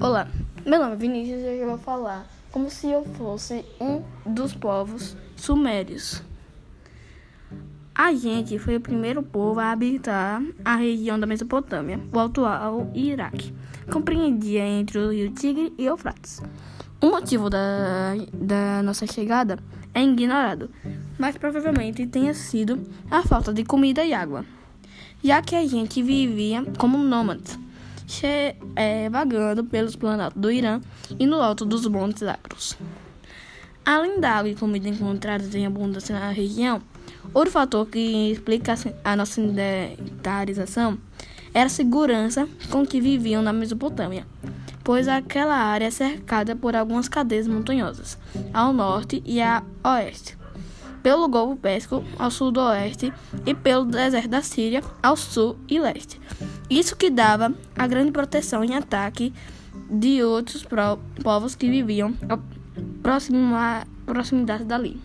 Olá, meu nome é Vinícius e eu vou falar como se eu fosse um dos povos sumérios. A gente foi o primeiro povo a habitar a região da Mesopotâmia, o atual Iraque. Compreendia entre o rio Tigre e Eufrates. O motivo da, da nossa chegada é ignorado, mas provavelmente tenha sido a falta de comida e água, já que a gente vivia como nômades é, vagando pelos planaltos do Irã e no alto dos montes Agros. Além da água e comida encontradas em abundância na região, outro fator que explica a nossa sedentarização era a segurança com que viviam na Mesopotâmia, pois aquela área é cercada por algumas cadeias montanhosas, ao norte e a oeste, pelo Golfo Pérsico ao sudoeste e pelo deserto da Síria ao sul e leste. Isso que dava a grande proteção em ataque de outros povos que viviam à proximidade dali.